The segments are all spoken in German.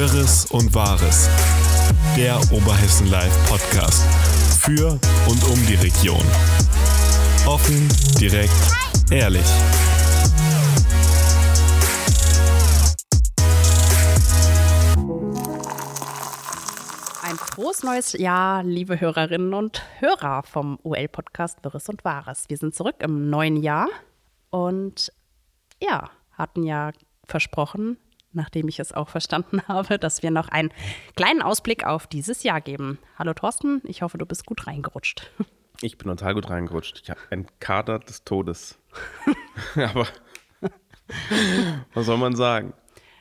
Wirres und Wahres. Der Oberhessen Live Podcast. Für und um die Region. Offen, direkt, ehrlich. Ein frohes neues Jahr, liebe Hörerinnen und Hörer vom OL-Podcast Wirres und Wahres. Wir sind zurück im neuen Jahr und ja, hatten ja versprochen, nachdem ich es auch verstanden habe, dass wir noch einen kleinen Ausblick auf dieses Jahr geben. Hallo Thorsten, ich hoffe, du bist gut reingerutscht. Ich bin total gut reingerutscht. Ich habe einen Kater des Todes. Aber was soll man sagen?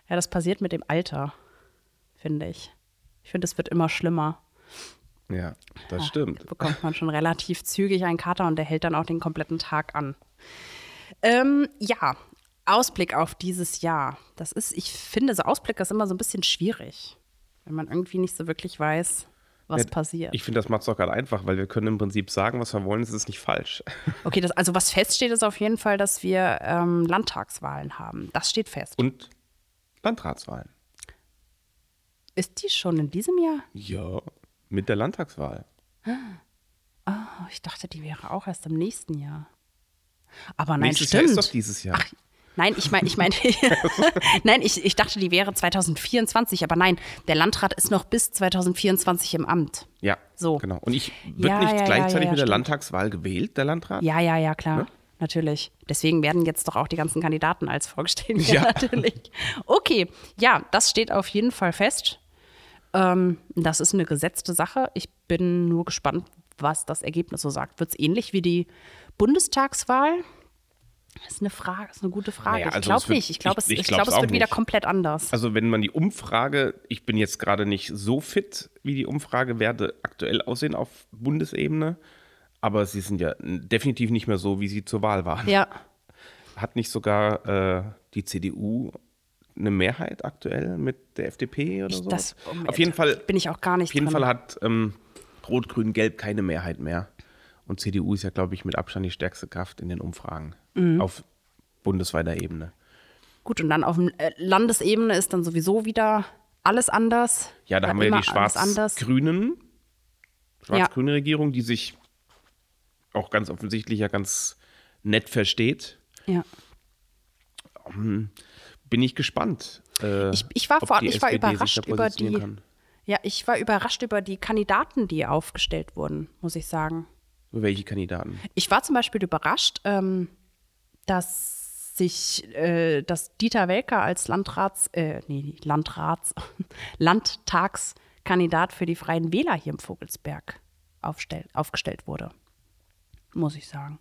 Ja, das passiert mit dem Alter, finde ich. Ich finde, es wird immer schlimmer. Ja, das stimmt. Da bekommt man schon relativ zügig einen Kater und der hält dann auch den kompletten Tag an. Ähm, ja, Ausblick auf dieses Jahr. Das ist, ich finde, so Ausblick ist immer so ein bisschen schwierig, wenn man irgendwie nicht so wirklich weiß, was Ja, passiert. Ich finde, das macht es doch gerade einfach, weil wir können im Prinzip sagen, was wir wollen, es ist nicht falsch. Okay, das, also was feststeht, ist auf jeden Fall, dass wir ähm, Landtagswahlen haben. Das steht fest. Und Landratswahlen. ist die schon in diesem Jahr? Ja, mit der Landtagswahl. Oh, ich dachte, die wäre auch erst im nächsten Jahr. Aber nein, Nächstes stimmt. Jahr ist doch dieses Jahr. Ach, nein, ich meine, ich meine, nein, ich, ich dachte, die wäre 2024, aber nein, der Landrat ist noch bis 2024 im Amt. ja, so. genau. Und ich wird Ja, nicht ja, gleichzeitig ja, mit der stimmt. Landtagswahl gewählt, der Landrat? Ja, ja, ja, klar. Ne? Natürlich. Deswegen werden jetzt doch auch die ganzen Kandidaten als vorgestellt. Ja, Ja. natürlich. Okay, ja, das steht auf jeden Fall fest. Ähm, das ist eine gesetzte Sache. Ich bin nur gespannt, was das Ergebnis so sagt. Wird es ähnlich wie die Bundestagswahl? Das ist eine Frage, das ist eine gute Frage. Naja, ich also glaube es wird- nicht. Ich glaube, ich- es, ich ich glaub, es wird wieder nicht. komplett anders. Also wenn man die Umfrage, ich bin jetzt gerade nicht so fit, wie die Umfragewerte aktuell aussehen auf Bundesebene, aber sie sind ja definitiv nicht mehr so, wie sie zur Wahl waren. ja, Hat nicht sogar äh, die CDU eine Mehrheit aktuell mit der FDP oder ich, so? das auf jeden Fall, bin ich auch gar nicht auf jeden drin. Fall hat ähm, Rot, Grün, Gelb keine Mehrheit mehr. Und CDU ist ja, glaube ich, mit Abstand die stärkste Kraft in den Umfragen Mhm. auf bundesweiter Ebene. Gut, und dann auf äh, Landesebene ist dann sowieso wieder alles anders. Ja, da War haben wir ja die schwarz-grünen, schwarz-grüne Regierung, die sich auch ganz offensichtlich ja ganz nett versteht. Ja. Bin ich gespannt. äh, Ich, ich war, vor, ich war überrascht über die. kann. Ja, ich war überrascht über die Kandidaten, die aufgestellt wurden, muss ich sagen. Welche Kandidaten? Ich war zum Beispiel überrascht, ähm, dass sich, äh, dass Dieter Welker als Landrats, äh, nee, Landrats, Landtagskandidat für die Freien Wähler hier im Vogelsberg aufstell, aufgestellt wurde. Muss ich sagen.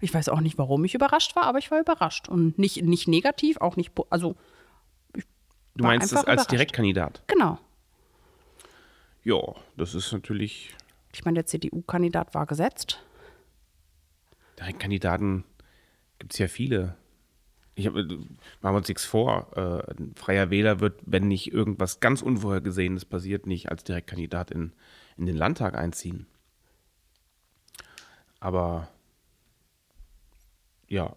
Ich weiß auch nicht, warum ich überrascht war, aber ich war überrascht. Und nicht, nicht negativ, auch nicht, also, Du meinst es einfach als überrascht. Direktkandidat? genau. Ja, das ist natürlich. Ich meine, der CDU-Kandidat war gesetzt. Direktkandidaten gibt es ja viele. Ich hab, äh, machen wir uns nichts vor. Äh, ein freier Wähler wird, wenn nicht irgendwas ganz Unvorhergesehenes passiert, nicht als Direktkandidat in, in den Landtag einziehen. Aber ja,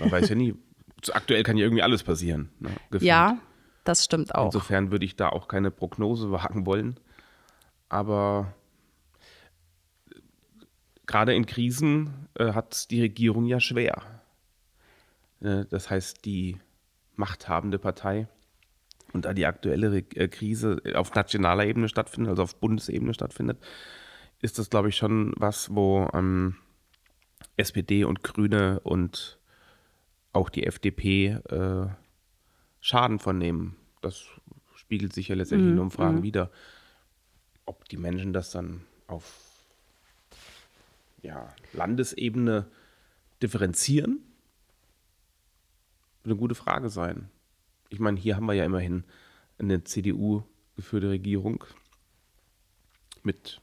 man weiß ja nie. Aktuell kann ja irgendwie alles passieren. Ne. Ja, das stimmt auch. Insofern würde ich da auch keine Prognose wagen wollen. Aber gerade in Krisen äh, hat die Regierung ja schwer. Äh, das heißt, die machthabende Partei und da die aktuelle Re äh, Krise auf nationaler Ebene stattfindet, also auf Bundesebene stattfindet, ist das, glaube ich, schon was, wo ähm, SPD und Grüne und auch die FDP äh, Schaden von nehmen. Das spiegelt sich ja letztendlich in Umfragen wieder. Ob die Menschen das dann auf ja, Landesebene differenzieren, wird eine gute Frage sein. Ich meine, hier haben wir ja immerhin eine CDU geführte Regierung mit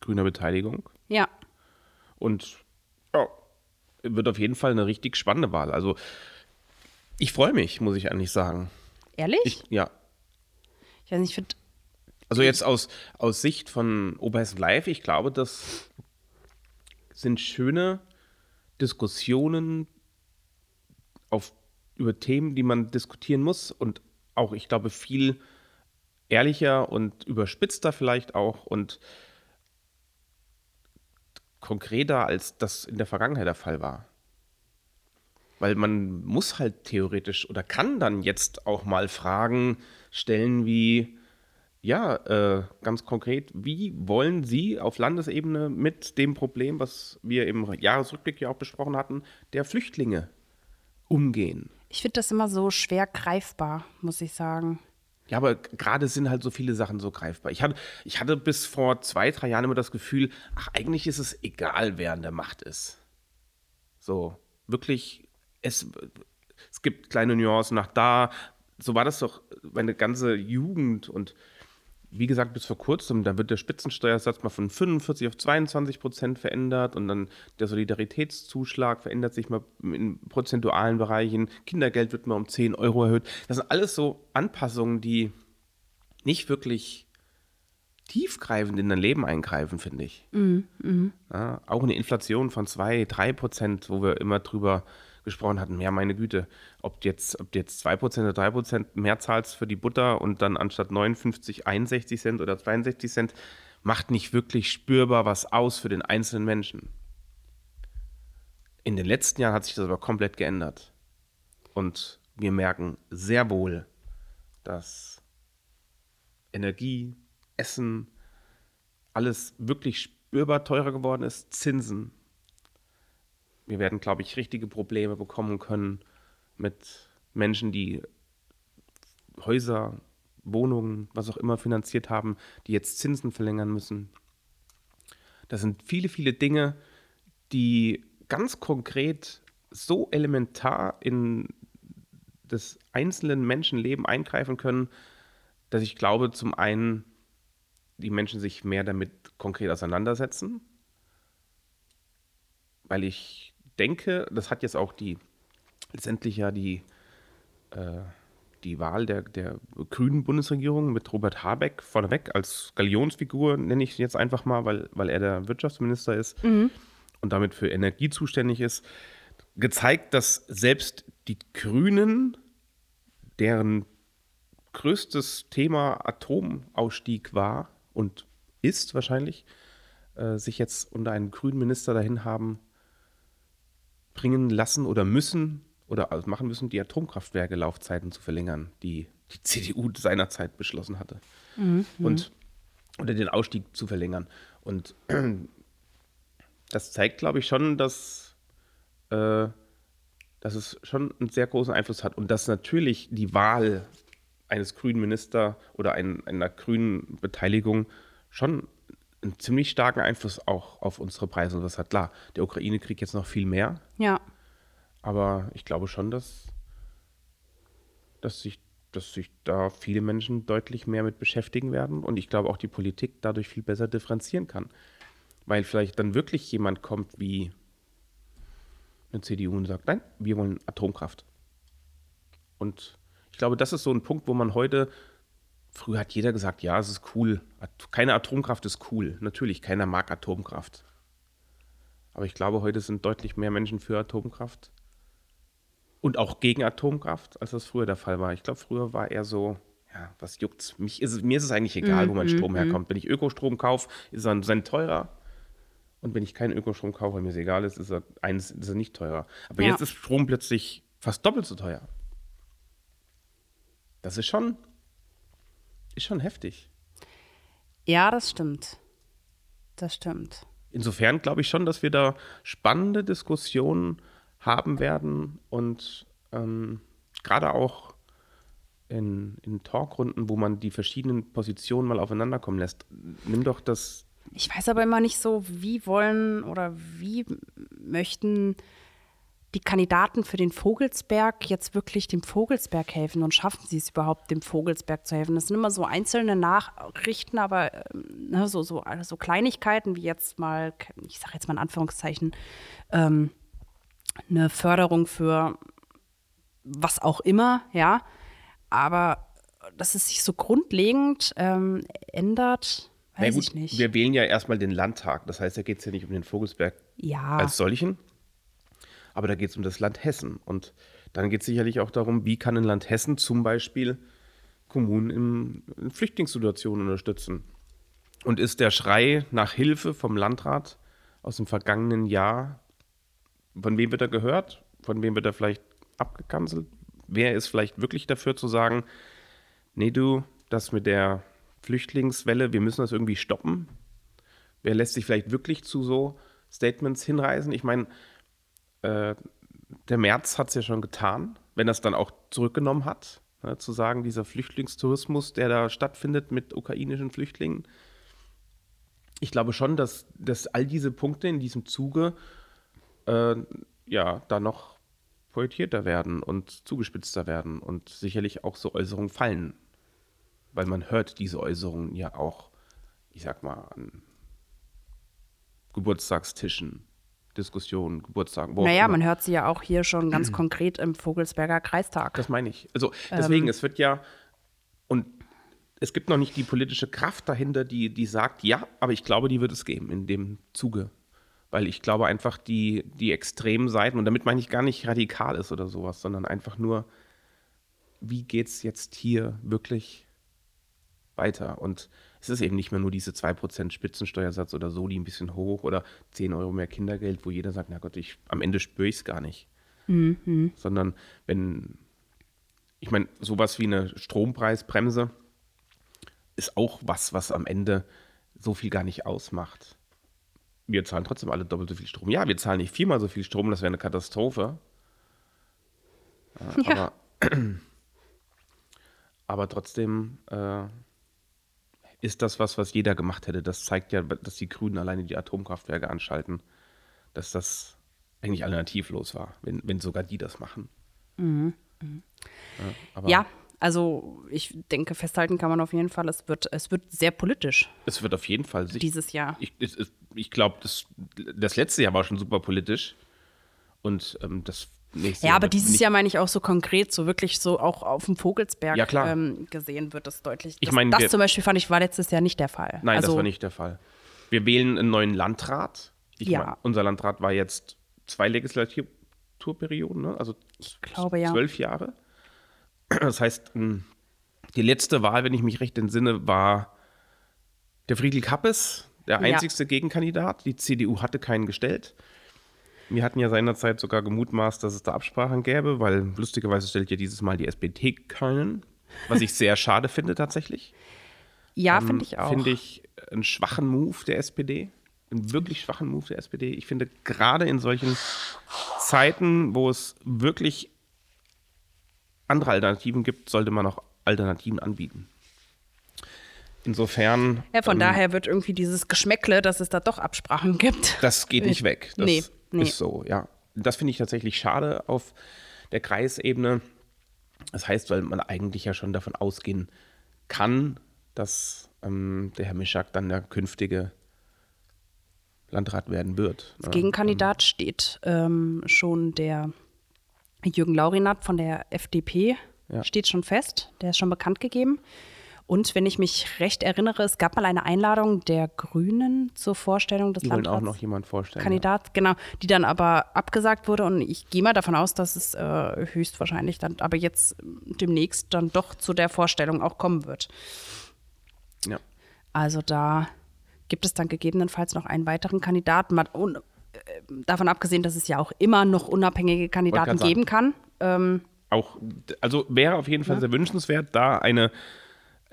grüner Beteiligung. Ja, Und ja, wird auf jeden Fall eine richtig spannende Wahl. Also ich freue mich, muss ich eigentlich sagen. ehrlich? Ich, ja. Ich weiß nicht, ich finde, Also jetzt aus, aus Sicht von Oberhessen Live, ich glaube, das sind schöne Diskussionen auf über Themen, die man diskutieren muss und auch, ich glaube, viel ehrlicher und überspitzter vielleicht auch und konkreter, als das in der Vergangenheit der Fall war. Weil man muss halt theoretisch oder kann dann jetzt auch mal Fragen stellen wie, ja, äh, ganz konkret, wie wollen Sie auf Landesebene mit dem Problem, was wir im Jahresrückblick ja auch besprochen hatten, der Flüchtlinge umgehen? Ich finde das immer so schwer greifbar, muss ich sagen. Ja, aber gerade sind halt so viele Sachen so greifbar. Ich hatte, ich hatte bis vor zwei, drei Jahren immer das Gefühl, ach, eigentlich ist es egal, wer an der Macht ist. So, wirklich, es, es gibt kleine Nuancen nach da. So war das doch meine ganze Jugend und wie gesagt, bis vor kurzem, da wird der Spitzensteuersatz mal von 45 auf 22 Prozent verändert und dann der Solidaritätszuschlag verändert sich mal in prozentualen Bereichen. Kindergeld wird mal um 10 Euro erhöht. Das sind alles so Anpassungen, die nicht wirklich tiefgreifend in dein Leben eingreifen, finde ich. Mhm, mh. ja, auch eine Inflation von 2, 3 Prozent, wo wir immer drüber gesprochen hatten, ja, meine Güte, ob jetzt, ob du jetzt 2% oder 3% mehr zahlst für die Butter und dann anstatt 59 61 Cent oder 62 Cent, macht nicht wirklich spürbar was aus für den einzelnen Menschen. In den letzten Jahren hat sich das aber komplett geändert. Und wir merken sehr wohl, dass Energie, Essen, alles wirklich spürbar teurer geworden ist, Zinsen, wir werden, glaube ich, richtige Probleme bekommen können mit Menschen, die Häuser, Wohnungen, was auch immer finanziert haben, die jetzt Zinsen verlängern müssen. Das sind viele, viele Dinge, die ganz konkret so elementar in das einzelnen Menschenleben eingreifen können, dass ich glaube, zum einen die Menschen sich mehr damit konkret auseinandersetzen, weil ich denke, das hat jetzt auch die letztendlich ja die, äh, die Wahl der, der grünen Bundesregierung mit Robert Habeck vorneweg als Galionsfigur, nenne ich ihn jetzt einfach mal, weil, weil er der Wirtschaftsminister ist mhm. und damit für Energie zuständig ist, gezeigt, dass selbst die Grünen, deren größtes Thema Atomausstieg war und ist wahrscheinlich, äh, sich jetzt unter einen grünen Minister dahin haben bringen lassen oder müssen oder also machen müssen, die Atomkraftwerke Laufzeiten zu verlängern, die die CDU seinerzeit beschlossen hatte. Mhm. Und oder den Ausstieg zu verlängern. Und das zeigt, glaube ich, schon, dass, äh, dass es schon einen sehr großen Einfluss hat und dass natürlich die Wahl eines grünen Minister oder ein, einer grünen Beteiligung schon einen ziemlich starken Einfluss auch auf unsere Preise. Und das hat klar, der Ukraine-Krieg jetzt noch viel mehr. Ja. Aber ich glaube schon, dass, dass, sich, dass sich da viele Menschen deutlich mehr mit beschäftigen werden. Und ich glaube auch die Politik dadurch viel besser differenzieren kann. Weil vielleicht dann wirklich jemand kommt wie eine CDU und sagt, nein, wir wollen Atomkraft. Und ich glaube, das ist so ein Punkt, wo man heute Früher hat jeder gesagt, ja, es ist cool. Keine Atomkraft ist cool. Natürlich, keiner mag Atomkraft. Aber ich glaube, heute sind deutlich mehr Menschen für Atomkraft und auch gegen Atomkraft, als das früher der Fall war. Ich glaube, früher war eher so, ja, was juckt's? Mich ist, mir ist es eigentlich egal, wo mein mhm, Strom mhm. herkommt. Wenn ich Ökostrom kaufe, ist er dann teurer. Und wenn ich keinen Ökostrom kaufe, weil mir es egal ist, ist er, eins, ist er nicht teurer. Aber ja. jetzt ist Strom plötzlich fast doppelt so teuer. Das ist schon ist schon heftig. Ja, das stimmt. Das stimmt. Insofern glaube ich schon, dass wir da spannende Diskussionen haben werden und ähm, gerade auch in, in Talkrunden, wo man die verschiedenen Positionen mal aufeinander kommen lässt. Nimm doch das. Ich weiß aber immer nicht so, wie wollen oder wie möchten die Kandidaten für den Vogelsberg jetzt wirklich dem Vogelsberg helfen und schaffen sie es überhaupt, dem Vogelsberg zu helfen? Das sind immer so einzelne Nachrichten, aber ähm, ne, so, so, so Kleinigkeiten wie jetzt mal, ich sage jetzt mal in Anführungszeichen, ähm, eine Förderung für was auch immer, ja. Aber dass es sich so grundlegend ähm, ändert, weiß gut, ich nicht. Wir wählen ja erstmal den Landtag. Das heißt, da geht es ja nicht um den Vogelsberg ja. als solchen aber da geht es um das Land Hessen. Und dann geht es sicherlich auch darum, wie kann ein Land Hessen zum Beispiel Kommunen in, in Flüchtlingssituationen unterstützen. Und ist der Schrei nach Hilfe vom Landrat aus dem vergangenen Jahr, von wem wird er gehört? Von wem wird er vielleicht abgekanzelt? Wer ist vielleicht wirklich dafür zu sagen, nee du, das mit der Flüchtlingswelle, wir müssen das irgendwie stoppen? Wer lässt sich vielleicht wirklich zu so Statements hinreißen? Ich meine, äh, der März hat es ja schon getan, wenn er es dann auch zurückgenommen hat, ne, zu sagen, dieser Flüchtlingstourismus, der da stattfindet mit ukrainischen Flüchtlingen. Ich glaube schon, dass, dass all diese Punkte in diesem Zuge äh, ja da noch poetierter werden und zugespitzter werden und sicherlich auch so Äußerungen fallen. Weil man hört diese Äußerungen ja auch, ich sag mal, an Geburtstagstischen, Diskussionen, Geburtstagen. naja, man hört sie ja auch hier schon ganz konkret im Vogelsberger Kreistag. Das meine ich. Also deswegen, ähm, es wird ja, und es gibt noch nicht die politische Kraft dahinter, die, die sagt, ja, aber ich glaube, die wird es geben in dem Zuge. Weil ich glaube einfach, die, die extremen Seiten, und damit meine ich gar nicht radikal ist oder sowas, sondern einfach nur, wie geht es jetzt hier wirklich weiter? Und es ist eben nicht mehr nur diese 2% Spitzensteuersatz oder so, die ein bisschen hoch oder 10 Euro mehr Kindergeld, wo jeder sagt, na Gott, ich, am Ende spüre ich es gar nicht. Mhm. Sondern wenn, ich meine, sowas wie eine Strompreisbremse ist auch was, was am Ende so viel gar nicht ausmacht. Wir zahlen trotzdem alle doppelt so viel Strom. Ja, wir zahlen nicht viermal so viel Strom, das wäre eine Katastrophe. Ja. Aber, aber trotzdem äh, ist das was, was jeder gemacht hätte. Das zeigt ja, dass die Grünen alleine die Atomkraftwerke anschalten, dass das eigentlich alternativlos war, wenn, wenn sogar die das machen. Mhm. Mhm. Ja, ja, also ich denke, festhalten kann man auf jeden Fall, es wird, es wird sehr politisch. Es wird auf jeden Fall. Dieses Jahr. Ich, ich, ich glaube, das, das letzte Jahr war schon super politisch. Und ähm, das nächstes Ja, aber dieses Jahr meine ich auch so konkret, so wirklich so auch auf dem Vogelsberg ja, ähm, gesehen wird das deutlich. Das, ich mein, das wir, zum Beispiel fand ich war letztes Jahr nicht der Fall. Nein, also, das war nicht der Fall. Wir wählen einen neuen Landrat. Ich ja. Mein, unser Landrat war jetzt zwei Legislaturperioden, ne? also ich glaube, ja. zwölf Jahre. Das heißt, die letzte Wahl, wenn ich mich recht entsinne, war der Friedel Kappes, der einzigste ja. Gegenkandidat. Die CDU hatte keinen gestellt. Wir hatten ja seinerzeit sogar gemutmaßt, dass es da Absprachen gäbe, weil lustigerweise stellt ja dieses Mal die SPD keinen, was ich sehr schade finde tatsächlich. Ja, ähm, finde ich auch. Finde ich einen schwachen Move der SPD. Einen wirklich schwachen Move der SPD. Ich finde, gerade in solchen Zeiten, wo es wirklich andere Alternativen gibt, sollte man auch Alternativen anbieten. Insofern. Ja, von ähm, daher wird irgendwie dieses Geschmäckle, dass es da doch Absprachen gibt. Das geht nicht weg. Das, nee. Nee. Ist so, ja. Das finde ich tatsächlich schade auf der Kreisebene. Das heißt, weil man eigentlich ja schon davon ausgehen kann, dass ähm, der Herr Mischak dann der künftige Landrat werden wird. Als ne? Gegenkandidat ähm, steht ähm, schon der Jürgen Laurinat von der FDP, ja. steht schon fest. Der ist schon bekannt gegeben. Und wenn ich mich recht erinnere, es gab mal eine Einladung der Grünen zur Vorstellung des die Landrats. auch noch jemand vorstellen. Kandidat, ja. genau, die dann aber abgesagt wurde. Und ich gehe mal davon aus, dass es äh, höchstwahrscheinlich dann aber jetzt demnächst dann doch zu der Vorstellung auch kommen wird. Ja. Also da gibt es dann gegebenenfalls noch einen weiteren Kandidaten. Und, äh, davon abgesehen, dass es ja auch immer noch unabhängige Kandidaten geben kann. Ähm, auch, also wäre auf jeden Fall ja. sehr wünschenswert, da eine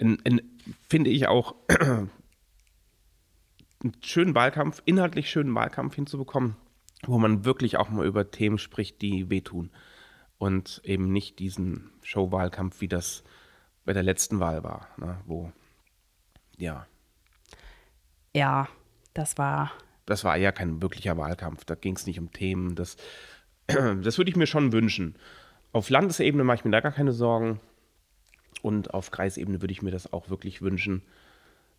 ein, ein, finde ich auch, einen schönen Wahlkampf, inhaltlich schönen Wahlkampf hinzubekommen, wo man wirklich auch mal über Themen spricht, die wehtun. Und eben nicht diesen Showwahlkampf, wie das bei der letzten Wahl war, ne, wo, ja. Ja, das war. Das war ja kein wirklicher Wahlkampf. Da ging es nicht um Themen. Das, das würde ich mir schon wünschen. Auf Landesebene mache ich mir da gar keine Sorgen. Und auf Kreisebene würde ich mir das auch wirklich wünschen,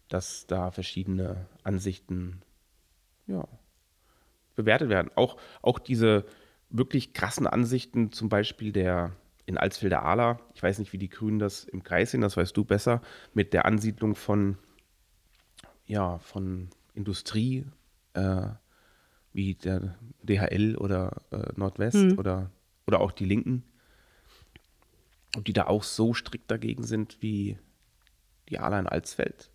dass da verschiedene Ansichten ja, bewertet werden. Auch, auch diese wirklich krassen Ansichten, zum Beispiel der in Alsfelder Ala, ich weiß nicht, wie die Grünen das im Kreis sehen, das weißt du besser, mit der Ansiedlung von, ja, von Industrie, äh, wie der DHL oder äh, Nordwest hm. oder, oder auch die Linken ob die da auch so strikt dagegen sind wie die Ala in Alsfeld.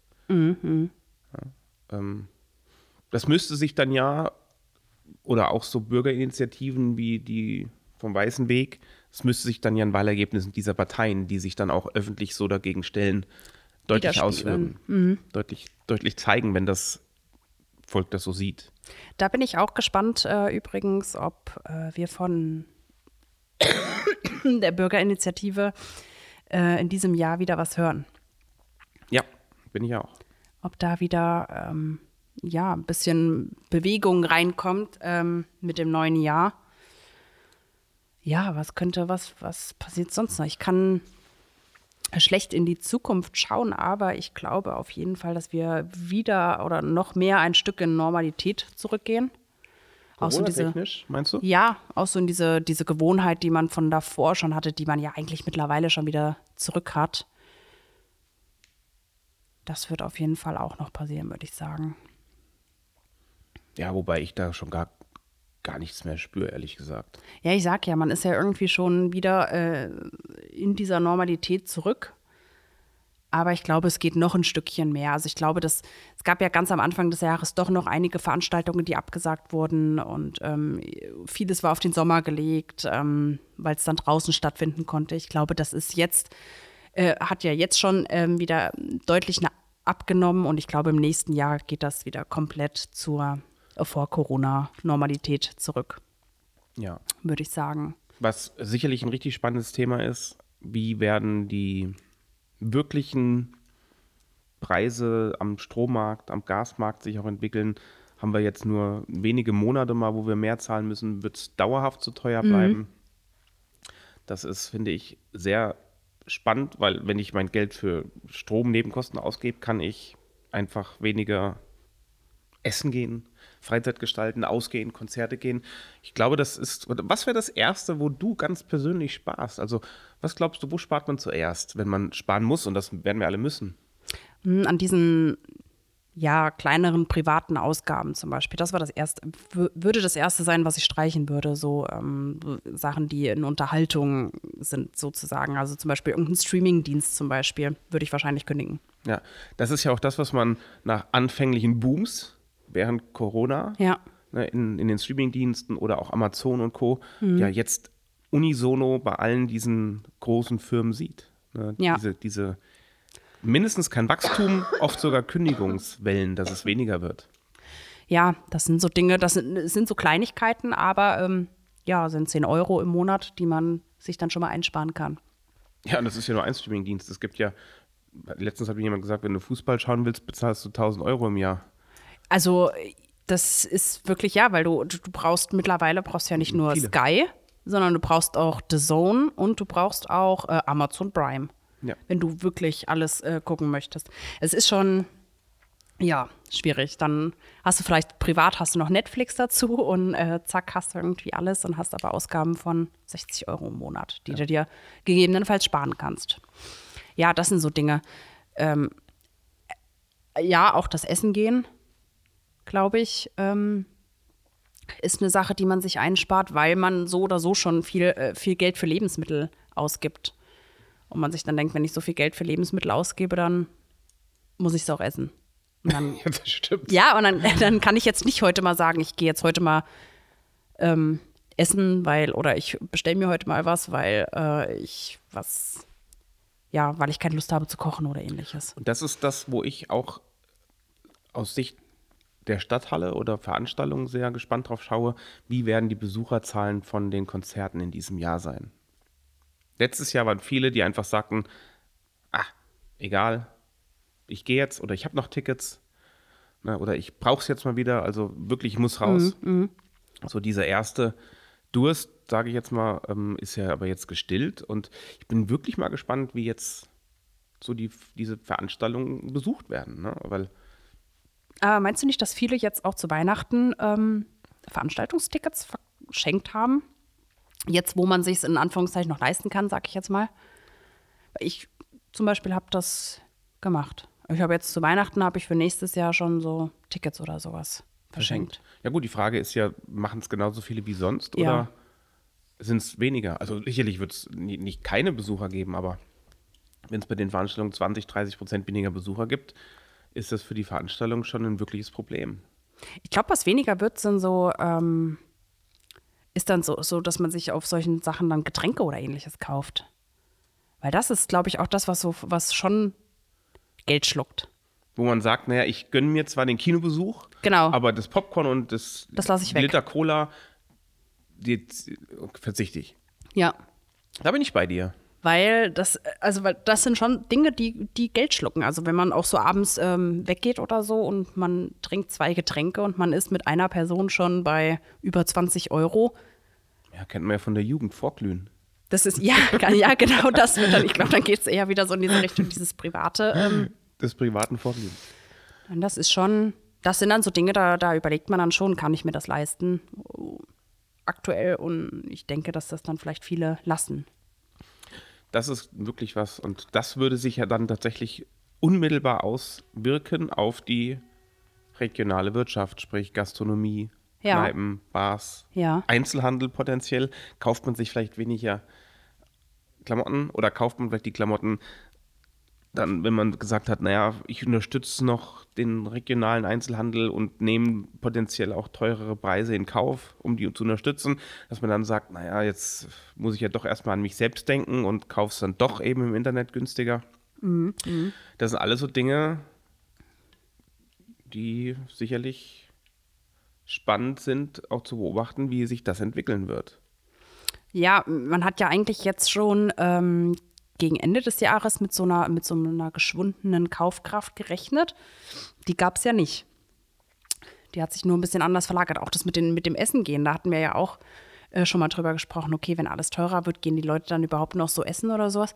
Ja, ähm, das müsste sich dann ja, oder auch so Bürgerinitiativen wie die vom Weißen Weg, es müsste sich dann ja ein Wahlergebnis dieser Parteien, die sich dann auch öffentlich so dagegen stellen, deutlich auswirken. Deutlich, deutlich zeigen, wenn das Volk das so sieht. Da bin ich auch gespannt äh, übrigens, ob äh, wir von der Bürgerinitiative äh, in diesem Jahr wieder was hören. Ja, bin ich auch. Ob da wieder ähm, ja, ein bisschen Bewegung reinkommt ähm, mit dem neuen Jahr. Ja, was könnte, was, was passiert sonst noch? Ich kann schlecht in die Zukunft schauen, aber ich glaube auf jeden Fall, dass wir wieder oder noch mehr ein Stück in Normalität zurückgehen. Auch so diese, meinst du? ja, auch so in diese, diese Gewohnheit, die man von davor schon hatte, die man ja eigentlich mittlerweile schon wieder zurück hat. Das wird auf jeden Fall auch noch passieren, würde ich sagen. Ja, wobei ich da schon gar, gar nichts mehr spüre, ehrlich gesagt. Ja, ich sag ja, man ist ja irgendwie schon wieder äh, in dieser Normalität zurück. Aber ich glaube, es geht noch ein Stückchen mehr. Also ich glaube, dass, es gab ja ganz am Anfang des Jahres doch noch einige Veranstaltungen, die abgesagt wurden. Und ähm, vieles war auf den Sommer gelegt, ähm, weil es dann draußen stattfinden konnte. Ich glaube, das ist jetzt, äh, hat ja jetzt schon ähm, wieder deutlich na- abgenommen. Und ich glaube, im nächsten Jahr geht das wieder komplett zur äh, Vor-Corona-Normalität zurück, Ja. würde ich sagen. Was sicherlich ein richtig spannendes Thema ist, wie werden die wirklichen Preise am Strommarkt, am Gasmarkt sich auch entwickeln? Haben wir jetzt nur wenige Monate mal, wo wir mehr zahlen müssen? Wird es dauerhaft zu teuer bleiben? Das ist, finde ich, sehr spannend, weil wenn ich mein Geld für Stromnebenkosten ausgebe, kann ich einfach weniger essen gehen, Freizeit gestalten, ausgehen, Konzerte gehen. Ich glaube, das ist. Was wäre das Erste, wo du ganz persönlich sparst? Also, was glaubst du, wo spart man zuerst, wenn man sparen muss? Und das werden wir alle müssen. Hm, An diesen ja, kleineren privaten Ausgaben zum Beispiel. Das war das erste, wür- würde das erste sein, was ich streichen würde. So ähm, so Sachen, die in Unterhaltung sind, sozusagen. Also zum Beispiel irgendein Streamingdienst zum Beispiel, würde ich wahrscheinlich kündigen. Ja, das ist ja auch das, was man nach anfänglichen Booms während Corona Ja. ne, in, in den Streamingdiensten oder auch Amazon und Co. ja jetzt unisono bei allen diesen großen Firmen sieht. Ne? Ja. Diese, diese mindestens kein Wachstum, oft sogar Kündigungswellen, dass es weniger wird. Ja, das sind so Dinge, das sind, es sind so Kleinigkeiten, aber ähm, ja, sind 10 Euro im Monat, die man sich dann schon mal einsparen kann. Ja, und das ist ja nur ein Streamingdienst. Es gibt ja, letztens hat mir jemand gesagt, wenn du Fußball schauen willst, bezahlst du 1000 Euro im Jahr. Also das ist wirklich ja, weil du, du brauchst mittlerweile brauchst ja nicht nur Viele. Sky, sondern du brauchst auch The Zone und du brauchst auch äh, Amazon Prime, Ja. wenn du wirklich alles äh, gucken möchtest. Es ist schon ja schwierig. Dann hast du vielleicht privat hast du noch Netflix dazu und äh, zack hast du irgendwie alles und hast aber Ausgaben von 60 Euro im Monat, die du dir gegebenenfalls sparen kannst. Ja, das sind so Dinge. Ähm, ja, auch das Essen gehen glaube ich, ähm, ist eine Sache, die man sich einspart, weil man so oder so schon viel, äh, viel Geld für Lebensmittel ausgibt. Und man sich dann denkt, wenn ich so viel Geld für Lebensmittel ausgebe, dann muss ich es auch essen. Und dann, Ja, das stimmt. ja, und dann, dann kann ich jetzt nicht heute mal sagen, ich gehe jetzt heute mal ähm, essen, weil, oder ich bestelle mir heute mal was, weil äh, ich was, ja, weil ich keine Lust habe zu kochen oder ähnliches. Und das ist das, wo ich auch aus Sicht der Stadthalle oder Veranstaltungen sehr gespannt drauf schaue, wie werden die Besucherzahlen von den Konzerten in diesem Jahr sein. Letztes Jahr waren viele, die einfach sagten, ah, egal, ich gehe jetzt oder ich habe noch Tickets ne, oder ich brauche es jetzt mal wieder, also wirklich, ich muss raus. So dieser erste Durst, sage ich jetzt mal, ähm, ist ja aber jetzt gestillt und ich bin wirklich mal gespannt, wie jetzt so die, diese Veranstaltungen besucht werden, ne? weil Aber meinst du nicht, dass viele jetzt auch zu Weihnachten ähm, Veranstaltungstickets verschenkt haben? Jetzt, wo man sich es in Anführungszeichen noch leisten kann, sag ich jetzt mal. Ich zum Beispiel habe das gemacht. Ich habe jetzt zu Weihnachten habe ich für nächstes Jahr schon so Tickets oder sowas verschenkt. Ja gut, die Frage ist ja, machen es genauso viele wie sonst Ja. oder sind es weniger. Also sicherlich wird es nicht keine Besucher geben, aber wenn es bei den Veranstaltungen 20, 30 Prozent weniger Besucher gibt, ist das für die Veranstaltung schon ein wirkliches Problem. Ich glaube, was weniger wird, sind so, ähm, ist dann so, so, dass man sich auf solchen Sachen dann Getränke oder ähnliches kauft. Weil das ist, glaube ich, auch das, was so, was schon Geld schluckt. Wo man sagt, naja, ich gönne mir zwar den Kinobesuch, Genau. aber das Popcorn und das, Das. Liter Cola, die verzichte ich. Ja. Da bin ich bei dir. Weil das, also weil das sind schon Dinge, die, die Geld schlucken. Also wenn man auch so abends ähm, weggeht oder so und man trinkt zwei Getränke und man ist mit einer Person schon bei über 20 Euro. Ja, kennt man ja von der Jugend, Vorglühen. Das ist, ja, ja genau das wird dann, ich glaube, dann geht es eher wieder so in diese Richtung, dieses Private. Ähm, Des privaten Vorglühens. und das ist schon, das sind dann so Dinge, da, da überlegt man dann schon, kann ich mir das leisten? Aktuell und ich denke, dass das dann vielleicht viele lassen. Das ist wirklich was. Und das würde sich ja dann tatsächlich unmittelbar auswirken auf die regionale Wirtschaft, sprich Gastronomie, Ja. Kneipen, Bars, Ja. Einzelhandel potenziell. Kauft man sich vielleicht weniger Klamotten oder kauft man vielleicht die Klamotten dann, wenn man gesagt hat, naja, ich unterstütze noch den regionalen Einzelhandel und nehme potenziell auch teurere Preise in Kauf, um die zu unterstützen, dass man dann sagt, naja, jetzt muss ich ja doch erstmal an mich selbst denken und kaufe es dann doch eben im Internet günstiger. Das sind alles so Dinge, die sicherlich spannend sind, auch zu beobachten, wie sich das entwickeln wird. Ja, man hat ja eigentlich jetzt schon ähm, gegen Ende des Jahres mit so einer, mit so einer geschwundenen Kaufkraft gerechnet. Die gab es ja nicht. Die hat sich nur ein bisschen anders verlagert. Auch das mit, den, mit dem Essen gehen, da hatten wir ja auch äh, schon mal drüber gesprochen, okay, wenn alles teurer wird, gehen die Leute dann überhaupt noch so essen oder sowas.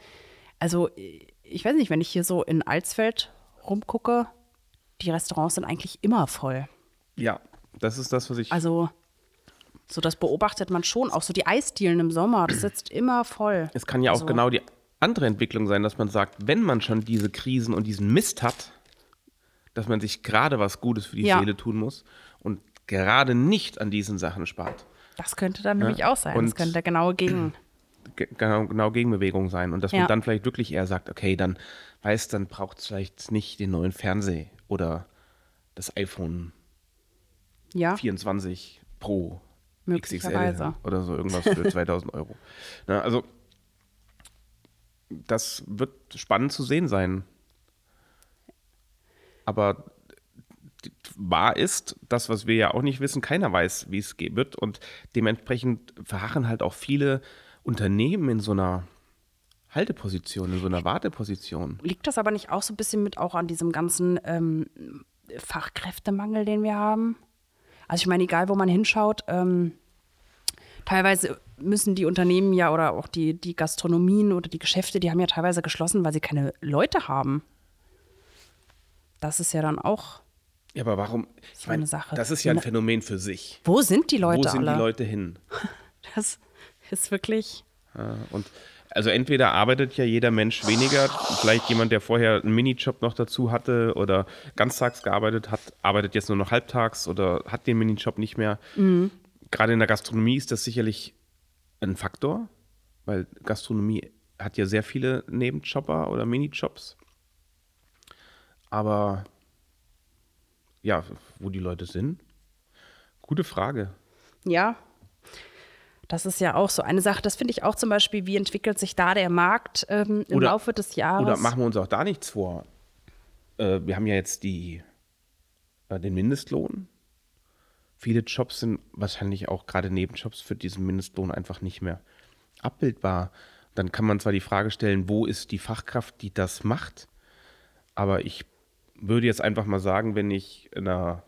Also, äh, ich weiß nicht, wenn ich hier so in Alsfeld rumgucke, die Restaurants sind eigentlich immer voll. Ja, das ist das, was ich. Also, so das beobachtet man schon. Auch so die Eisdielen im Sommer, das sitzt immer voll. Es kann ja auch Also- genau die andere Entwicklung sein, dass man sagt, wenn man schon diese Krisen und diesen Mist hat, dass man sich gerade was Gutes für die Ja. Seele tun muss und gerade nicht an diesen Sachen spart. Das könnte dann nämlich auch sein. Und- das könnte genau gegen. Ge- Genau, genau Gegenbewegung sein. Und dass Ja. man dann vielleicht wirklich eher sagt, okay, dann weiß, dann braucht es vielleicht nicht den neuen Fernseher oder das iPhone Ja, 24 Pro XXL oder so irgendwas für 2000 Euro. Na, also das wird spannend zu sehen sein. Aber wahr ist, das, was wir ja auch nicht wissen, keiner weiß, wie es gehen wird. Und dementsprechend verharren halt auch viele Unternehmen in so einer Halteposition, in so einer Warteposition. liegt das aber nicht auch so ein bisschen mit auch an diesem ganzen ähm, Fachkräftemangel, den wir haben? Also ich meine, egal wo man hinschaut, ähm, teilweise müssen die Unternehmen ja oder auch die, die Gastronomien oder die Geschäfte, die haben ja teilweise geschlossen, weil sie keine Leute haben. Das ist ja dann auch. Ja, aber warum? Ich So eine Sache. Das ist ja ein Phänomen für sich. Wo sind die Leute Wo sind alle? die Leute hin? Das ist wirklich. Ja, und also entweder arbeitet ja jeder Mensch weniger, vielleicht jemand, der vorher einen Minijob noch dazu hatte oder ganztags gearbeitet hat, arbeitet jetzt nur noch halbtags oder hat den Minijob nicht mehr. Gerade in der Gastronomie ist das sicherlich ein Faktor, weil Gastronomie hat ja sehr viele Nebenjobber oder Minijobs. Aber ja, wo die Leute sind, gute Frage. Ja. Das ist ja auch so eine Sache. Das finde ich auch zum Beispiel, wie entwickelt sich da der Markt ähm, im Oder- Laufe des Jahres? Oder machen wir uns auch da nichts vor. Äh, wir haben ja jetzt die, äh, den Mindestlohn. Viele Jobs sind wahrscheinlich auch gerade Nebenjobs für diesen Mindestlohn einfach nicht mehr abbildbar. Dann kann man zwar die Frage stellen, wo ist die Fachkraft, die das macht, aber ich würde jetzt einfach mal sagen, wenn ich einer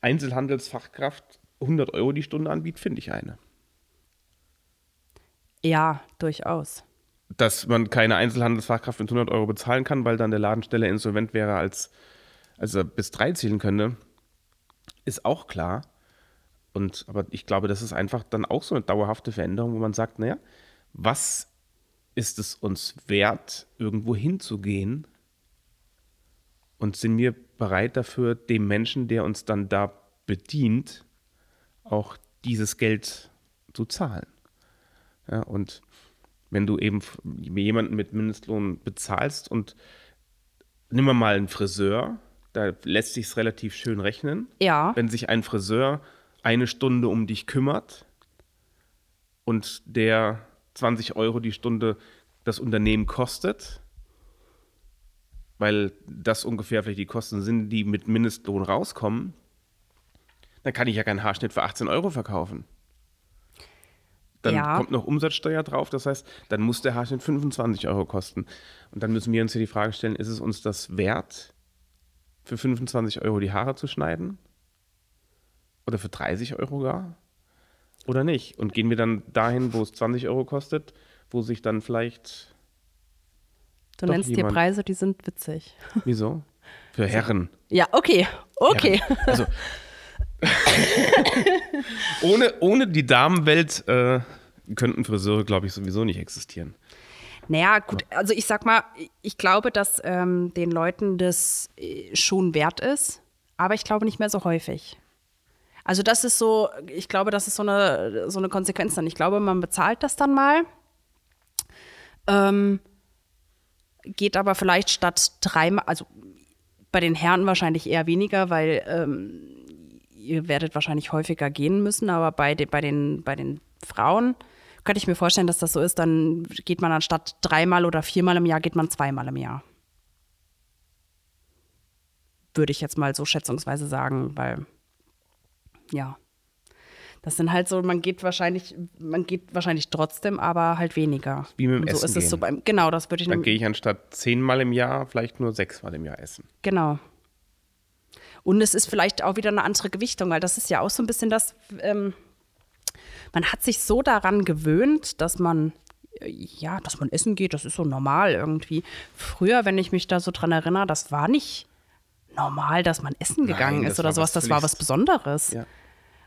Einzelhandelsfachkraft 100 Euro die Stunde anbiete, finde ich eine. Ja, durchaus. dass man keine Einzelhandelsfachkraft mit 100 Euro bezahlen kann, weil dann der Laden schneller insolvent wäre, als, als er bis drei zählen könnte, ist auch klar. Und, aber ich glaube, das ist einfach dann auch so eine dauerhafte Veränderung, wo man sagt, naja, was ist es uns wert, irgendwo hinzugehen? Und sind wir bereit dafür, dem Menschen, der uns dann da bedient, auch dieses Geld zu zahlen? Ja, und wenn du eben jemanden mit Mindestlohn bezahlst und nimm mal einen Friseur, da lässt sich relativ schön rechnen. Ja. Wenn sich ein Friseur eine Stunde um dich kümmert und der 20 Euro die Stunde das Unternehmen kostet, weil das ungefähr vielleicht die Kosten sind, die mit Mindestlohn rauskommen, dann kann ich ja keinen Haarschnitt für 18 Euro verkaufen. Dann Ja. kommt noch Umsatzsteuer drauf, das heißt, dann muss der Haarschnitt 25 Euro kosten. Und dann müssen wir uns hier die Frage stellen, ist es uns das wert, für 25 Euro die Haare zu schneiden? Oder für 30 Euro gar? Oder nicht? Und gehen wir dann dahin, wo es 20 Euro kostet, wo sich dann vielleicht, Du Doch nennst dir jemand- Preise, die sind witzig. wieso? Für Herren. Ja, okay. Okay. Also, ohne, ohne die Damenwelt äh, könnten Friseure, glaube ich, sowieso nicht existieren. Naja, gut, also ich sag mal, ich glaube, dass ähm, den Leuten das äh, schon wert ist, aber ich glaube nicht mehr so häufig. Also das ist so, ich glaube, das ist so eine, so eine Konsequenz dann. Ich glaube, man bezahlt das dann mal, ähm, geht aber vielleicht statt dreimal, also bei den Herren wahrscheinlich eher weniger, weil ähm, ihr werdet wahrscheinlich häufiger gehen müssen, aber bei, de, bei, den, bei den Frauen könnte ich mir vorstellen, dass das so ist, dann geht man anstatt dreimal oder viermal im Jahr, geht man zweimal im Jahr. Würde ich jetzt mal so schätzungsweise sagen, weil ja. Das sind halt so, man geht wahrscheinlich, man geht wahrscheinlich trotzdem, aber halt weniger. Wie mit dem Und so Essen ist es so beim, genau, das würde ich Dann gehe ich anstatt zehnmal im Jahr vielleicht nur sechsmal im Jahr essen. Genau. Und es ist vielleicht auch wieder eine andere Gewichtung, weil das ist ja auch so ein bisschen das, ähm, man hat sich so daran gewöhnt, dass man, äh, ja, dass man essen geht, das ist so normal irgendwie. Früher, wenn ich mich da so dran erinnere, das war nicht normal, dass man essen gegangen Nein, ist oder war sowas, was das war was Besonderes. Ja.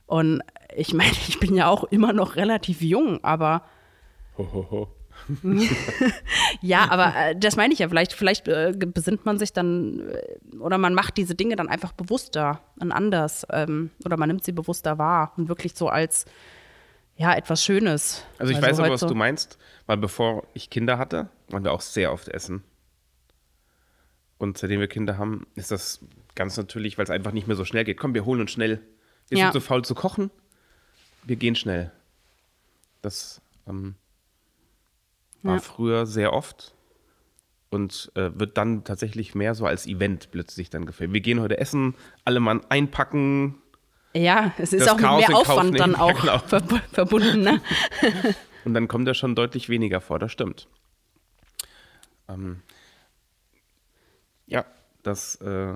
Und ich meine, ich bin ja auch immer noch relativ jung, aber Ho, ho, ho. Ja, aber äh, das meine ich ja. Vielleicht, vielleicht äh, besinnt man sich dann äh, oder man macht diese Dinge dann einfach bewusster und anders. Ähm, oder man nimmt sie bewusster wahr und wirklich so als ja, etwas Schönes. Also ich Weil weiß aber, heute was so- du meinst, weil bevor ich Kinder hatte, waren wir auch sehr oft essen. Und seitdem wir Kinder haben, ist das ganz natürlich, weil es einfach nicht mehr so schnell geht. Komm, wir holen uns schnell. Wir Ja. sind so faul zu kochen. Wir gehen schnell. Das ähm, war Ja. früher sehr oft und äh, wird dann tatsächlich mehr so als Event plötzlich dann gefällt. Wir gehen heute essen, alle Mann einpacken, Ja, es ist auch mit Chaos mehr in Kauf Aufwand dann auch Ja, genau. ver verbunden. Ne? Und dann kommt er schon deutlich weniger vor, das stimmt. Ähm, ja, das äh,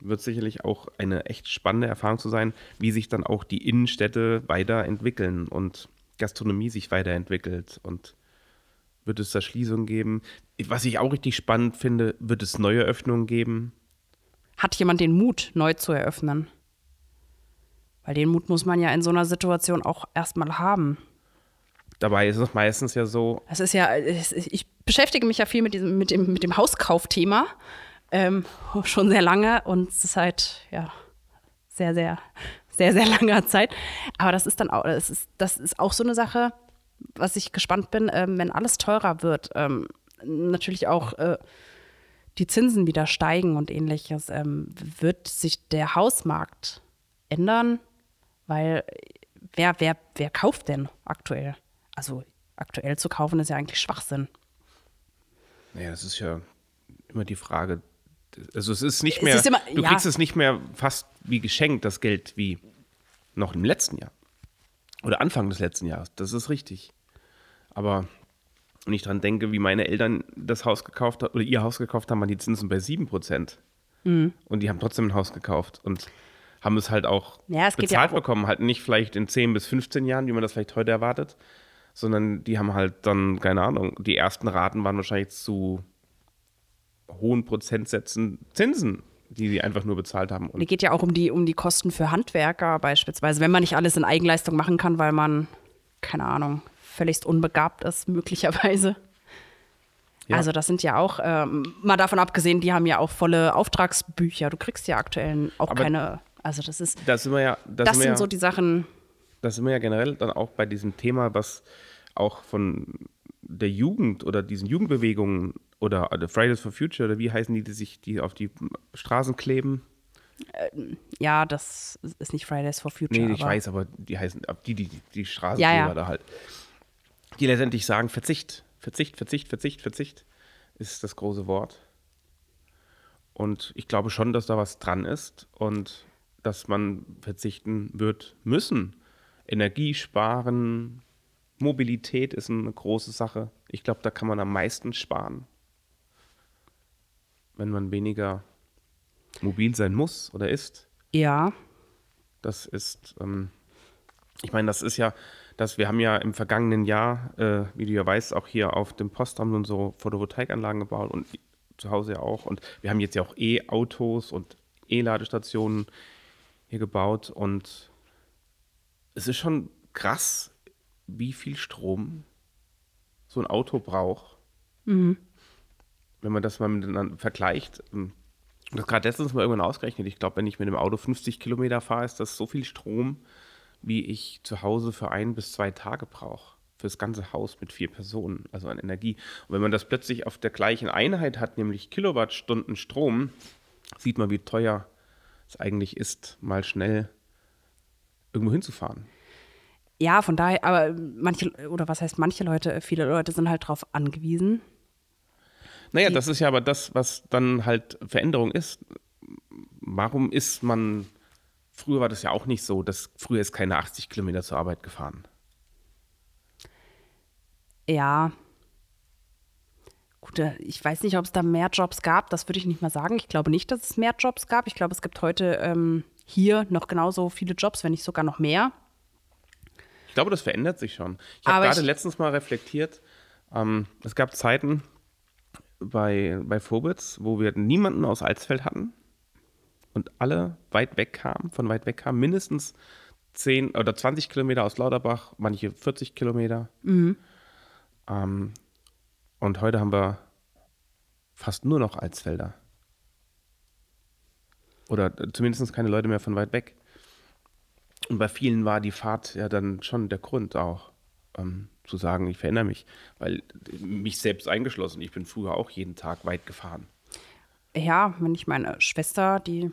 wird sicherlich auch eine echt spannende Erfahrung zu sein, wie sich dann auch die Innenstädte weiterentwickeln und Gastronomie sich weiterentwickelt und wird es da Schließungen geben. Was ich auch richtig spannend finde, wird es neue Öffnungen geben. Hat jemand den Mut, neu zu eröffnen? Weil den Mut muss man ja in so einer Situation auch erstmal haben. Dabei ist es meistens ja so, Es ist ja, ich beschäftige mich ja viel mit diesem, mit dem, mit dem Hauskaufthema ähm, schon sehr lange und es ist halt, ja, sehr, sehr, sehr, sehr langer Zeit. Aber das ist dann auch, das ist, das ist auch so eine Sache, was ich gespannt bin, ähm, wenn alles teurer wird, ähm, natürlich auch äh, die Zinsen wieder steigen und ähnliches, ähm, wird sich der Hausmarkt ändern, weil wer, wer, wer kauft denn aktuell? Also aktuell zu kaufen ist ja eigentlich Schwachsinn. Naja, das ist ja immer die Frage. Also es ist nicht mehr, ist immer- du ja. kriegst es nicht mehr fast wie geschenkt, das Geld, wie noch im letzten Jahr. Oder Anfang des letzten Jahres. Das ist richtig. Aber wenn ich dran denke, wie meine Eltern das Haus gekauft haben, oder ihr Haus gekauft haben, waren die Zinsen bei 7%. Mhm. Und die haben trotzdem ein Haus gekauft und haben es halt auch Ja, es geht ja bezahlt auch- bekommen. Halt nicht vielleicht in 10 bis 15 Jahren, wie man das vielleicht heute erwartet, sondern die haben halt dann, keine Ahnung, die ersten Raten waren wahrscheinlich zu hohen Prozentsätzen Zinsen, die sie einfach nur bezahlt haben. Es Und geht ja auch um die, um die Kosten für Handwerker beispielsweise, wenn man nicht alles in Eigenleistung machen kann, weil man, keine Ahnung, völligst unbegabt ist, möglicherweise. Ja. Also das sind ja auch, ähm, mal davon abgesehen, die haben ja auch volle Auftragsbücher. Du kriegst ja aktuell auch Aber keine, also das ist, da sind ja, da das sind ja, so die Sachen, da sind wir ja generell dann auch bei diesem Thema, was auch von der Jugend oder diesen Jugendbewegungen oder, oder Fridays for Future oder wie heißen die, die sich die auf die Straßen kleben? Ja, das ist nicht Fridays for Future. Nee, ich aber weiß, aber die heißen, die, die, die, die Straßenkleber Ja, ja. da halt. Die letztendlich sagen, Verzicht, Verzicht, Verzicht, Verzicht, Verzicht ist das große Wort. Und ich glaube schon, dass da was dran ist und dass man verzichten wird müssen. Energie sparen, Mobilität ist eine große Sache. Ich glaube, da kann man am meisten sparen. Wenn man weniger mobil sein muss oder ist. Ja, Das ist, ähm, ich meine, das ist ja, dass wir haben ja im vergangenen Jahr, äh, wie du ja weißt, auch hier auf dem Postamt und so Photovoltaikanlagen gebaut und zu Hause ja auch. Und wir haben jetzt ja auch E-Autos und E-Ladestationen hier gebaut. Und es ist schon krass, wie viel Strom so ein Auto braucht. Wenn man das mal miteinander vergleicht. ähm, das gerade letztens mal irgendwann ausgerechnet. Ich glaube, wenn ich mit dem Auto 50 Kilometer fahre, ist das so viel Strom, wie ich zu Hause für ein bis zwei Tage brauche. Für das ganze Haus mit vier Personen, also an Energie. Und wenn man das plötzlich auf der gleichen Einheit hat, nämlich Kilowattstunden Strom, sieht man, wie teuer es eigentlich ist, mal schnell irgendwo hinzufahren. Ja, von daher, aber manche, oder was heißt manche Leute, viele Leute sind halt drauf angewiesen. Naja, Die- das ist ja aber das, was dann halt Veränderung ist. Warum ist man, früher war das ja auch nicht so, dass früher ist keine 80 Kilometer zur Arbeit gefahren. Ja. Gut, äh, ich weiß nicht, ob es da mehr Jobs gab, das würde ich nicht mal sagen. Ich glaube nicht, dass es mehr Jobs gab. Ich glaube, es gibt heute ähm, hier noch genauso viele Jobs, wenn nicht sogar noch mehr. Ich glaube, das verändert sich schon. Ich habe gerade letztens mal reflektiert, ähm, es gab Zeiten bei, bei Vobitz, wo wir niemanden aus Alsfeld hatten und alle weit weg kamen, von weit weg kamen, mindestens 10 oder 20 Kilometer aus Lauterbach, manche 40 Kilometer. Ähm, und heute haben wir fast nur noch Alsfelder. Oder zumindest keine Leute mehr von weit weg. Und bei vielen war die Fahrt ja dann schon der Grund auch, ähm, zu sagen, ich verändere mich. Weil mich selbst eingeschlossen, ich bin früher auch jeden Tag weit gefahren. Ja, wenn ich meine Schwester, die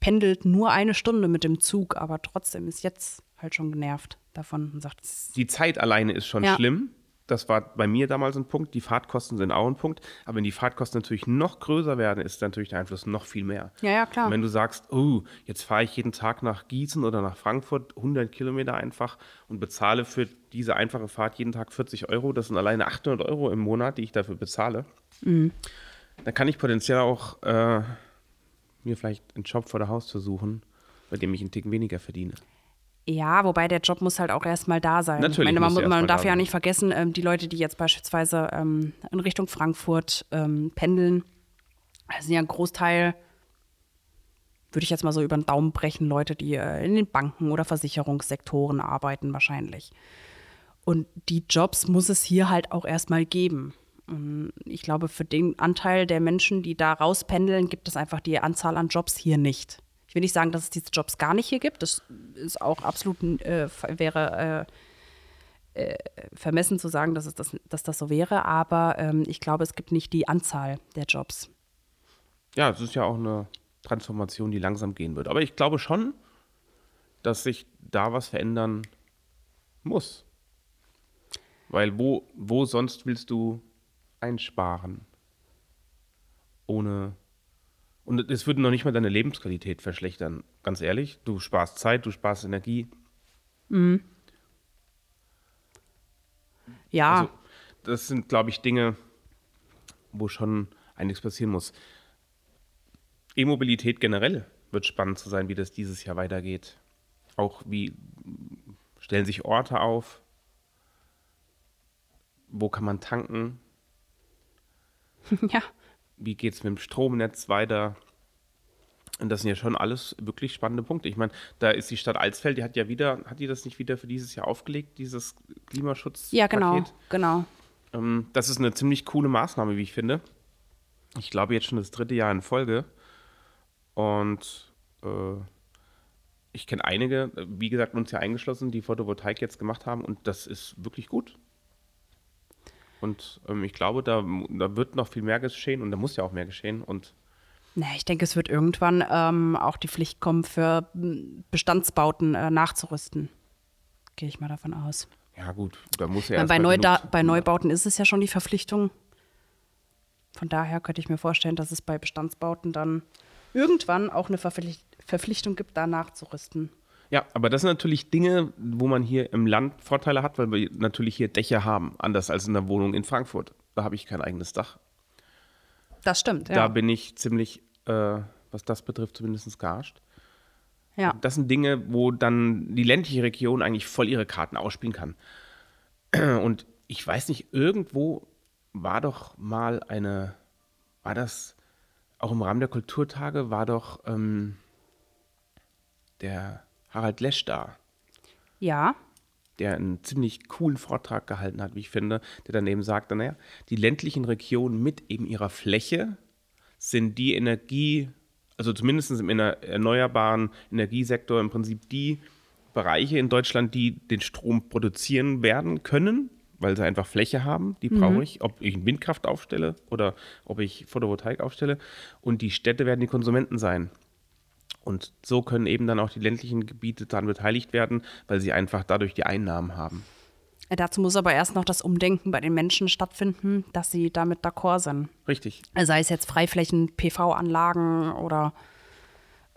pendelt nur eine Stunde mit dem Zug, aber trotzdem ist jetzt halt schon genervt davon und sagt, es- Die Zeit alleine ist schon Ja. schlimm. Das war bei mir damals ein Punkt. Die Fahrtkosten sind auch ein Punkt. Aber wenn die Fahrtkosten natürlich noch größer werden, ist natürlich der Einfluss noch viel mehr. Ja, ja, klar. Und wenn du sagst, oh, jetzt fahre ich jeden Tag nach Gießen oder nach Frankfurt 100 Kilometer einfach und bezahle für diese einfache Fahrt jeden Tag 40 Euro, das sind alleine 800 Euro im Monat, die ich dafür bezahle, Mhm. dann kann ich potenziell auch äh, mir vielleicht einen Job vor der Haustür suchen, bei dem ich einen Ticken weniger verdiene. Ja, wobei der Job muss halt auch erstmal da sein. Natürlich ich meine, man, muss man darf da ja nicht vergessen, ähm, die Leute, die jetzt beispielsweise ähm, in Richtung Frankfurt ähm, pendeln, sind ja ein Großteil, würde ich jetzt mal so über den Daumen brechen, Leute, die äh, in den Banken oder Versicherungssektoren arbeiten wahrscheinlich. Und die Jobs muss es hier halt auch erstmal geben. Und ich glaube, für den Anteil der Menschen, die da rauspendeln, gibt es einfach die Anzahl an Jobs hier nicht. Ich will nicht sagen, dass es diese Jobs gar nicht hier gibt. Das ist auch absolut, äh, wäre äh, äh, vermessen zu sagen, dass, es das, dass das so wäre. Aber ähm, ich glaube, es gibt nicht die Anzahl der Jobs. Ja, es ist ja auch eine Transformation, die langsam gehen wird. Aber ich glaube schon, dass sich da was verändern muss. Weil wo, wo sonst willst du einsparen? Ohne. Und es würde noch nicht mal deine Lebensqualität verschlechtern. Ganz ehrlich, du sparst Zeit, du sparst Energie. Ja, Also, das sind, glaube ich, Dinge, wo schon einiges passieren muss. E-Mobilität generell wird spannend zu sein, wie das dieses Jahr weitergeht. Auch wie stellen sich Orte auf, wo kann man tanken, ja. Wie geht es mit dem Stromnetz weiter. Und das sind ja schon alles wirklich spannende Punkte. Ich meine, da ist die Stadt Alsfeld, die hat ja wieder, hat die das nicht wieder für dieses Jahr aufgelegt, dieses Klimaschutz? Ja, genau, genau. Ähm, das ist eine ziemlich coole Maßnahme, wie ich finde. Ich glaube jetzt schon das dritte Jahr in Folge. Und äh, ich kenne einige, äh, wie gesagt, uns ja eingeschlossen, die Photovoltaik jetzt gemacht haben. Und das ist wirklich gut. Und ähm, ich glaube, da, da wird noch viel mehr geschehen und da muss ja auch mehr geschehen. Und Nee, ich denke, es wird irgendwann ähm, auch die Pflicht kommen, für m, Bestandsbauten äh, nachzurüsten. Gehe ich mal davon aus. ja, gut, da muss ja bei, Neuda bei Neubauten ist es ja schon die Verpflichtung. Von daher könnte ich mir vorstellen, dass es bei Bestandsbauten dann irgendwann auch eine Verpflicht Verpflichtung gibt, da nachzurüsten. Ja, aber das sind natürlich Dinge, wo man hier im Land Vorteile hat, weil wir natürlich hier Dächer haben, anders als in der Wohnung in Frankfurt. Da habe ich kein eigenes Dach. Das stimmt, ja. Da bin ich ziemlich, äh, was das betrifft, zumindest gearscht. ja. Das sind Dinge, wo dann die ländliche Region eigentlich voll ihre Karten ausspielen kann. Und ich weiß nicht, irgendwo war doch mal eine, war das auch im Rahmen der Kulturtage, war doch ähm, der Harald Lesch da, ja, der einen ziemlich coolen Vortrag gehalten hat, wie ich finde, der daneben sagte, naja, die ländlichen Regionen mit eben ihrer Fläche sind die Energie, also zumindest im erneuerbaren Energiesektor im Prinzip die Bereiche in Deutschland, die den Strom produzieren werden können, weil sie einfach Fläche haben, die brauche ich, ob ich Windkraft aufstelle oder ob ich Photovoltaik aufstelle. Und die Städte werden die Konsumenten sein. Und so können eben dann auch die ländlichen Gebiete daran beteiligt werden, weil sie einfach dadurch die Einnahmen haben. Dazu muss aber erst noch das Umdenken bei den Menschen stattfinden, dass sie damit d'accord sind. Richtig. Sei es jetzt Freiflächen, PV-Anlagen oder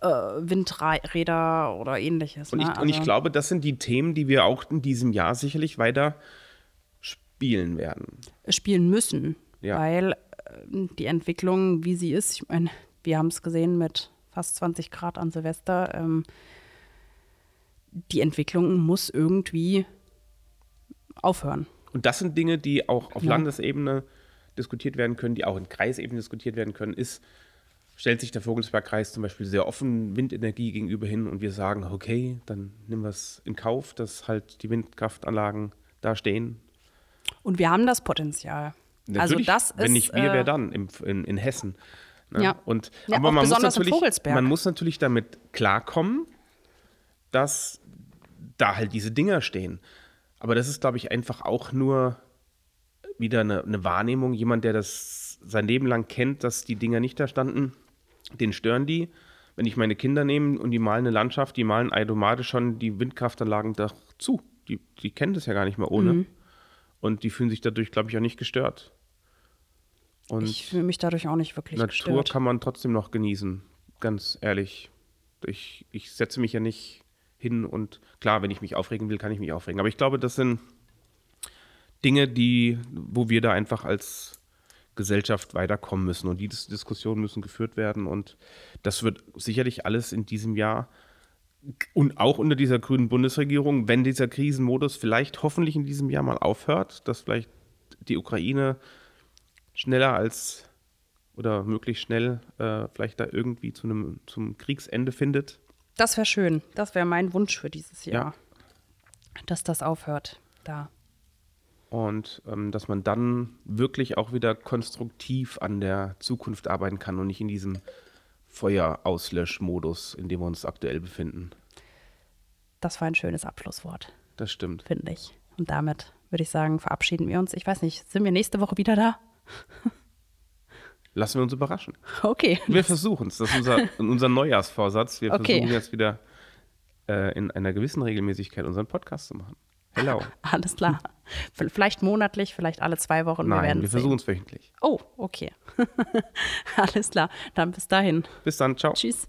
äh, Windräder oder ähnliches. Und, ne? ich, und ich Also- glaube, das sind die Themen, die wir auch in diesem Jahr sicherlich weiter spielen werden. spielen müssen. Ja. Weil äh, die Entwicklung, wie sie ist, ich meine, wir haben es gesehen mit fast 20 Grad an Silvester, ähm, die Entwicklung muss irgendwie aufhören. Und das sind Dinge, die auch auf Ja. Landesebene diskutiert werden können, die auch in Kreisebene diskutiert werden können, ist, stellt sich der Vogelsbergkreis zum Beispiel sehr offen Windenergie gegenüber hin und wir sagen, okay, dann nehmen wir es in Kauf, dass halt die Windkraftanlagen da stehen. Und wir haben das Potenzial. also Natürlich, das wenn ist, nicht wir, äh, wer dann im, in, in Hessen? Ne? Ja. Und, Ja, aber man muss, natürlich, Vogelsberg. man muss natürlich damit klarkommen, dass da halt diese Dinger stehen. Aber das ist, glaube ich, einfach auch nur wieder eine, eine Wahrnehmung. Jemand, der das sein Leben lang kennt, dass die Dinger nicht da standen, den stören die. Wenn ich meine Kinder nehme und die malen eine Landschaft, die malen automatisch schon die Windkraftanlagen da zu. Die, die kennen das ja gar nicht mehr ohne. Mhm. Und die fühlen sich dadurch, glaube ich, auch nicht gestört. Und ich fühle mich dadurch auch nicht wirklich Natur gestört. kann man trotzdem noch genießen, ganz ehrlich. Ich, ich setze mich ja nicht hin und klar, wenn ich mich aufregen will, kann ich mich aufregen. Aber ich glaube, das sind Dinge, die, wo wir da einfach als Gesellschaft weiterkommen müssen und die Dis Diskussionen müssen geführt werden und das wird sicherlich alles in diesem Jahr und auch unter dieser grünen Bundesregierung, wenn dieser Krisenmodus vielleicht hoffentlich in diesem Jahr mal aufhört, dass vielleicht die Ukraine schneller als oder möglichst schnell äh, vielleicht da irgendwie zu einem zum Kriegsende findet. Das wäre schön. Das wäre mein Wunsch für dieses Jahr. Dass das aufhört. Da. Und ähm, dass man dann wirklich auch wieder konstruktiv an der Zukunft arbeiten kann und nicht in diesem Feuerauslöschmodus, in dem wir uns aktuell befinden. Das war ein schönes Abschlusswort, Das stimmt. finde ich. Und damit würde ich sagen, verabschieden wir uns. Ich weiß nicht, sind wir nächste Woche wieder da? Lassen wir uns überraschen. Okay. Wir versuchen es. Das ist unser, unser Neujahrsvorsatz. Wir Okay. versuchen jetzt wieder äh, in einer gewissen Regelmäßigkeit unseren Podcast zu machen. Hello. Alles klar. Vielleicht monatlich, vielleicht alle zwei Wochen. wir Nein, wir sehen. versuchen es wöchentlich. Oh, okay. Alles klar. Dann bis dahin. Bis dann. Ciao. Tschüss.